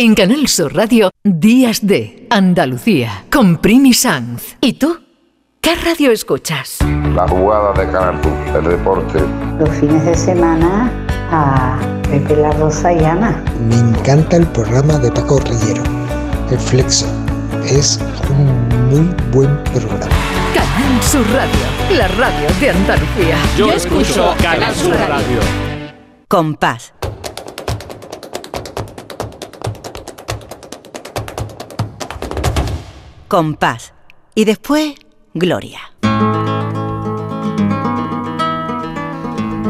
En Canal Sur Radio, Días de Andalucía, con Primi Sanz. ¿Y tú? ¿Qué radio escuchas? La jugada de Canal Sur, el deporte. Los fines de semana a Pepe La Rosa y Ana. Me encanta el programa de Paco Rillero, El Flexo. Es un muy buen programa. Canal Sur Radio, la radio de Andalucía. Yo, escucho Canal Sur Radio. Compás. Compás. Y después, Gloria.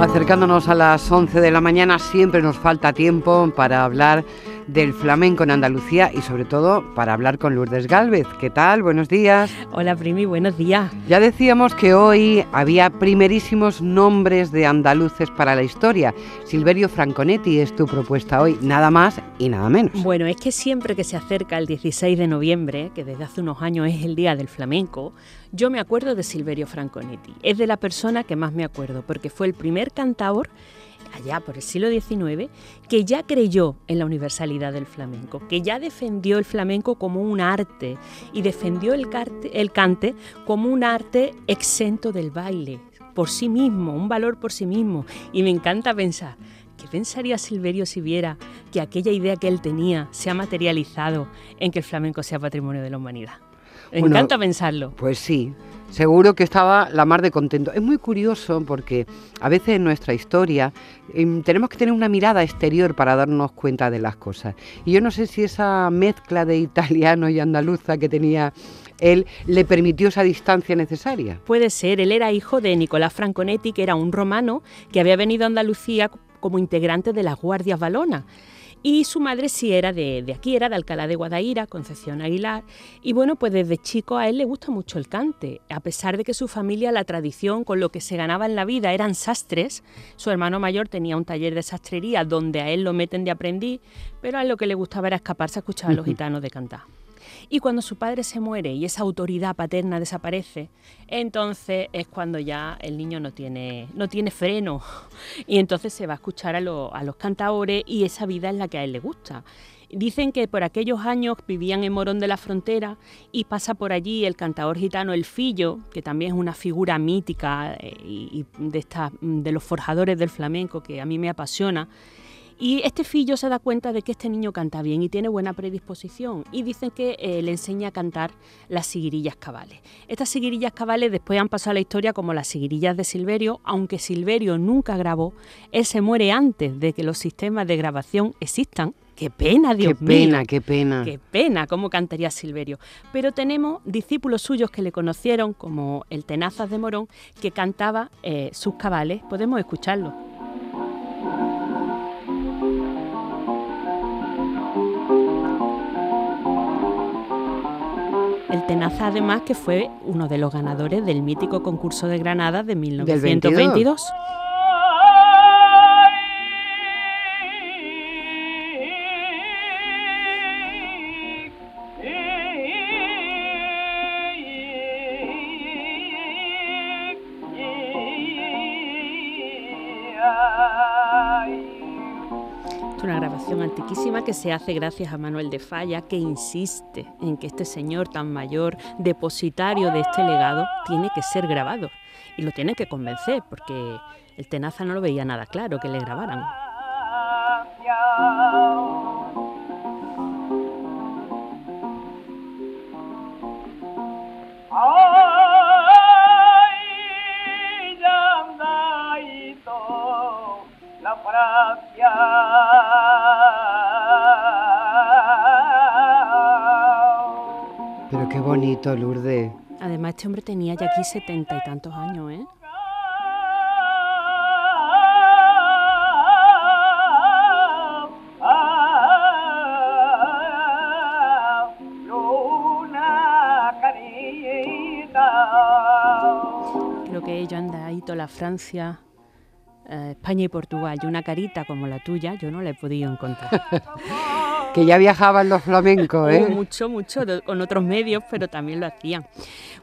Acercándonos a las 11 de la mañana, siempre nos falta tiempo para hablar del flamenco en Andalucía y sobre todo para hablar con Lourdes Galvez. ¿Qué tal? Buenos días. Hola Primi, buenos días. Ya decíamos que hoy había primerísimos nombres de andaluces para la historia. Silverio Franconetti es tu propuesta hoy, nada más y nada menos. Bueno, es que siempre que se acerca el 16 de noviembre, que desde hace unos años es el Día del Flamenco, yo me acuerdo de Silverio Franconetti. Es de la persona que más me acuerdo porque fue el primer cantador allá por el siglo XIX, que ya creyó en la universalidad del flamenco, que ya defendió el flamenco como un arte y defendió el, cante como un arte exento del baile, por sí mismo, un valor por sí mismo. Y me encanta pensar, ¿Qué pensaría Silverio si viera que aquella idea que él tenía se ha materializado en que el flamenco sea patrimonio de la humanidad? Me encanta pensarlo. Pues sí, seguro que estaba la mar de contento. Es muy curioso porque a veces en nuestra historia em, tenemos que tener una mirada exterior para darnos cuenta de las cosas. Y yo no sé si esa mezcla de italiano y andaluza que tenía él le permitió esa distancia necesaria. Puede ser, él era hijo de Nicolás Franconetti, que era un romano que había venido a Andalucía como integrante de las guardias balonas y su madre sí era de, aquí, era de Alcalá de Guadaira, Concepción Aguilar. Y bueno, pues desde chico a él le gusta mucho el cante. A pesar de que su familia, la tradición, con lo que se ganaba en la vida eran sastres, su hermano mayor tenía un taller de sastrería donde a él lo meten de aprendiz, pero a él lo que le gustaba era escaparse a escuchar a los gitanos de cantar. Y cuando su padre se muere y esa autoridad paterna desaparece, entonces es cuando ya el niño no tiene, no tiene freno. Y entonces se va a escuchar a, a los cantadores y esa vida es la que a él le gusta. Dicen que por aquellos años vivían en Morón de la Frontera y pasa por allí el cantador gitano El Fillo, que también es una figura mítica eh, de, esta, de los forjadores del flamenco que a mí me apasiona. Y este fillo se da cuenta de que este niño canta bien y tiene buena predisposición y dicen que eh, le enseña a cantar las siguirillas cabales. Estas siguirillas cabales después han pasado a la historia como las siguirillas de Silverio, aunque Silverio nunca grabó, él se muere antes de que los sistemas de grabación existan. Qué pena, Dios mío. Qué pena, qué pena. Qué pena, cómo cantaría Silverio. Pero tenemos discípulos suyos que le conocieron, como el Tenazas de Morón, que cantaba eh, sus cabales. Podemos escucharlo. El Tenaza además que fue uno de los ganadores del mítico concurso de Granada de 1922. Antiquísima que se hace gracias a Manuel de Falla, que insiste en que este señor tan mayor, depositario de este legado, tiene que ser grabado. Y lo tiene que convencer, porque el Tenaza no lo veía nada claro que le grabaran. Qué bonito, Lourdes. Además, este hombre tenía ya aquí setenta y tantos años, ¿eh? Creo que ella anda ahí toda la Francia eh, España y Portugal y una carita como la tuya, yo no la he podido encontrar. Que ya viajaban los flamencos, ¿eh? Mucho, mucho, con otros medios, pero también lo hacían.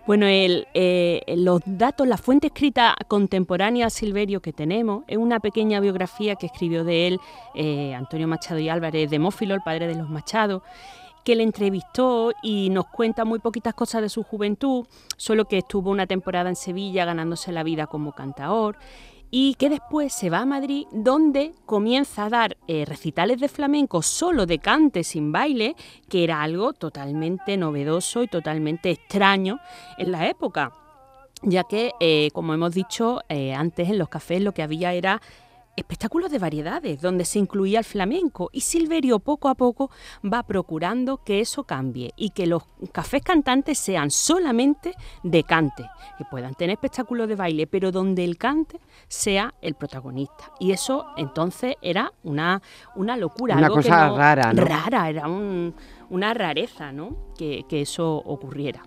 Bueno, el, eh, los datos, la fuente escrita contemporánea a Silverio que tenemos es una pequeña biografía que escribió de él eh, Antonio Machado y Álvarez, Demófilo, el padre de los Machados, que le entrevistó y nos cuenta muy poquitas cosas de su juventud, solo que estuvo una temporada en Sevilla ganándose la vida como cantaor y que después se va a Madrid donde comienza a dar eh, recitales de flamenco solo de cante sin baile, que era algo totalmente novedoso y totalmente extraño en la época ya que, eh, como hemos dicho eh, antes, en los cafés lo que había era espectáculos de variedades, donde se incluía el flamenco, y Silverio poco a poco va procurando que eso cambie y que los cafés cantantes sean solamente de cante, que puedan tener espectáculos de baile, pero donde el cante sea el protagonista. Y eso entonces era una, una locura. Una algo que cosa no- rara, ¿no? Rara, era un- una rareza, ¿no? Que, que eso ocurriera.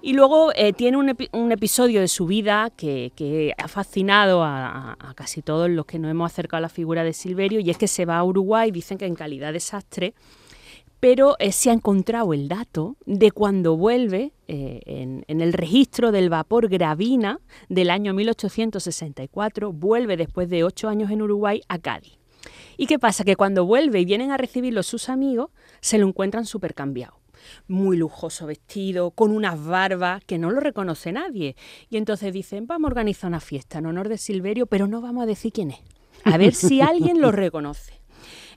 Y luego eh, tiene un, epi- un episodio de su vida que, ha fascinado a, casi todos los que nos hemos acercado a la figura de Silverio, y es que se va a Uruguay, dicen que en calidad de sastre, pero eh, se ha encontrado el dato de cuando vuelve eh, en, en el registro del vapor Gravina del año 1864, vuelve después de ocho años en Uruguay a Cádiz. ¿Y qué pasa? Que cuando vuelve y vienen a recibirlo sus amigos, se lo encuentran súper cambiado. Muy lujoso vestido, con unas barbas que no lo reconoce nadie. Y entonces dicen, vamos a organizar una fiesta en honor de Silverio, pero no vamos a decir quién es. A ver si alguien lo reconoce.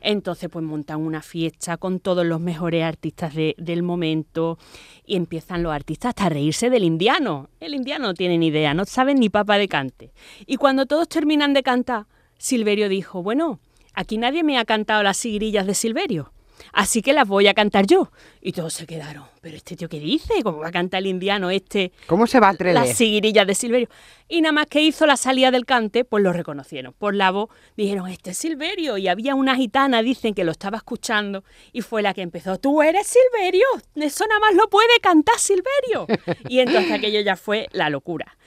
Entonces, pues montan una fiesta con todos los mejores artistas de- del momento y empiezan los artistas hasta a reírse del indiano. El indiano no tiene ni idea, no saben ni papa de cante. Y cuando todos terminan de cantar, Silverio dijo, bueno, aquí nadie me ha cantado las sigrillas de Silverio. Así que las voy a cantar yo. Y todos se quedaron. ¿Pero este tío qué dice? ¿Cómo va a cantar el indiano este ¿Cómo se va a atrever? las siguirillas de Silverio. Y nada más que hizo la salida del cante, pues lo reconocieron. Por la voz dijeron, este es Silverio. Y había una gitana, dicen que lo estaba escuchando, y fue la que empezó, tú eres Silverio, eso nada más lo puede cantar Silverio. Y entonces aquello ya fue la locura.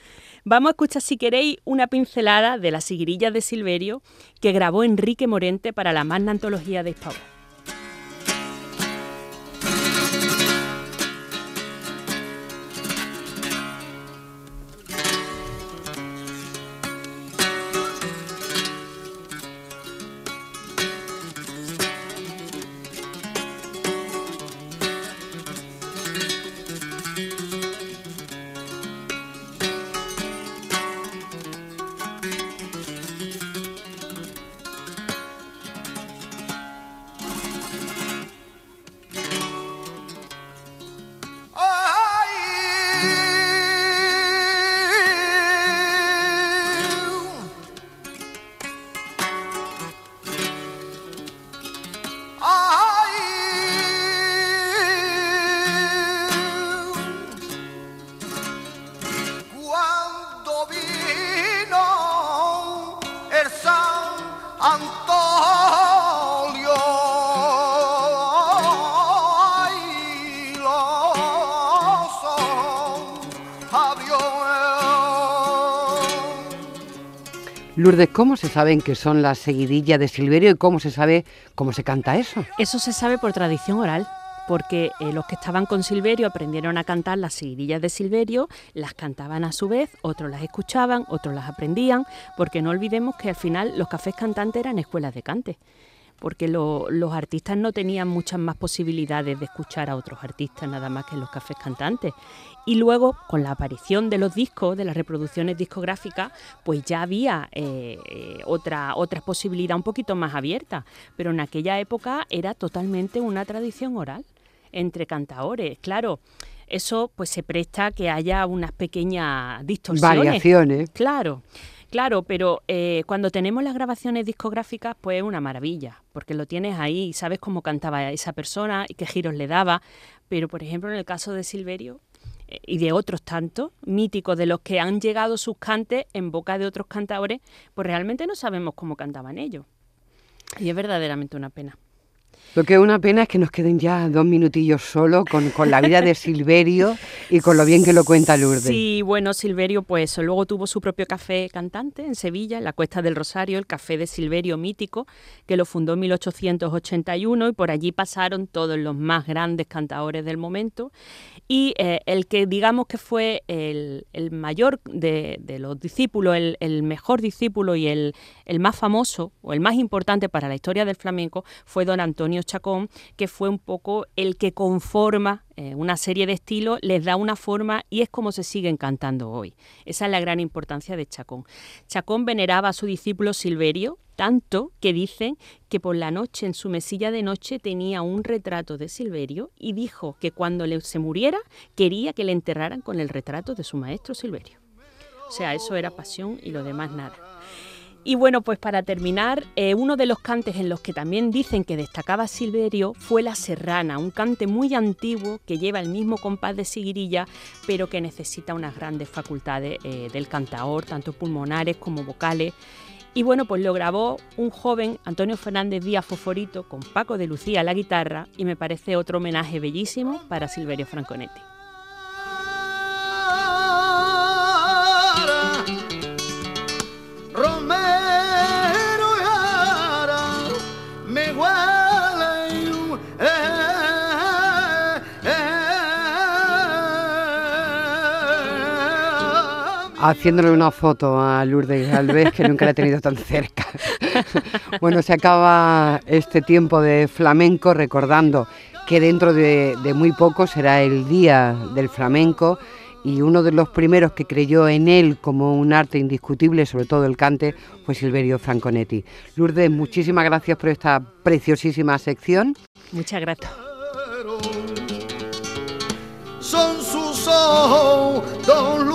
Vamos a escuchar, si queréis, una pincelada de las siguirillas de Silverio que grabó Enrique Morente para la magna antología de Hispavoz. Antonio, ay, Lourdes, ¿cómo se saben que son las seguidillas de Silverio y cómo se sabe cómo se canta eso? Eso se sabe por tradición oral, porque eh, los que estaban con Silverio aprendieron a cantar las seguidillas de Silverio, las cantaban a su vez, otros las escuchaban, otros las aprendían, porque no olvidemos que al final los cafés cantantes eran escuelas de cante, porque lo- los artistas no tenían muchas más posibilidades de escuchar a otros artistas nada más que en los cafés cantantes. Y luego, con la aparición de los discos, de las reproducciones discográficas, pues ya había eh, eh, otra, otra posibilidad un poquito más abierta. Pero en aquella época era totalmente una tradición oral entre cantaores. Claro, eso pues se presta a que haya unas pequeñas distorsiones. Variaciones. Claro, claro, pero eh, cuando tenemos las grabaciones discográficas, pues es una maravilla, porque lo tienes ahí y sabes cómo cantaba esa persona y qué giros le daba. Pero, por ejemplo, en el caso de Silverio eh, y de otros tantos míticos de los que han llegado sus cantes en boca de otros cantadores, pues realmente no sabemos cómo cantaban ellos. Y es verdaderamente una pena. Lo que es una pena es que nos queden ya dos minutillos solo con, con la vida de Silverio y con lo bien que lo cuenta Lourdes. Sí, bueno, Silverio pues luego tuvo su propio café cantante en Sevilla, en la Cuesta del Rosario, el Café de Silverio Mítico, que lo fundó en 1881 y por allí pasaron todos los más grandes cantadores del momento. Y eh, el que digamos que fue el, el mayor de, de los discípulos, el, el mejor discípulo y el, el más famoso o el más importante para la historia del flamenco fue don Antonio Chacón, que fue un poco el que conforma eh, una serie de estilos, les da una forma y es como se siguen cantando hoy. Esa es la gran importancia de Chacón. Chacón veneraba a su discípulo Silverio, tanto que dicen que por la noche en su mesilla de noche tenía un retrato de Silverio y dijo que cuando se muriera quería que le enterraran con el retrato de su maestro Silverio. O sea, eso era pasión y lo demás nada. Y bueno, pues para terminar, eh, uno de los cantes en los que también dicen que destacaba Silverio fue la serrana, un cante muy antiguo que lleva el mismo compás de siguirilla, pero que necesita unas grandes facultades eh, del cantaor, tanto pulmonares como vocales. Y bueno, pues lo grabó un joven, Antonio Fernández Díaz Foforito, con Paco de Lucía la guitarra, y me parece otro homenaje bellísimo para Silverio Franconetti. Haciéndole una foto a Lourdes Galvez, que nunca la he tenido tan cerca. bueno, se acaba este tiempo de flamenco recordando que dentro de, de muy poco será el Día del Flamenco y uno de los primeros que creyó en él como un arte indiscutible, sobre todo el cante, fue Silverio Franconetti. Lourdes, muchísimas gracias por esta preciosísima sección. Muchas gracias. son sus ojos don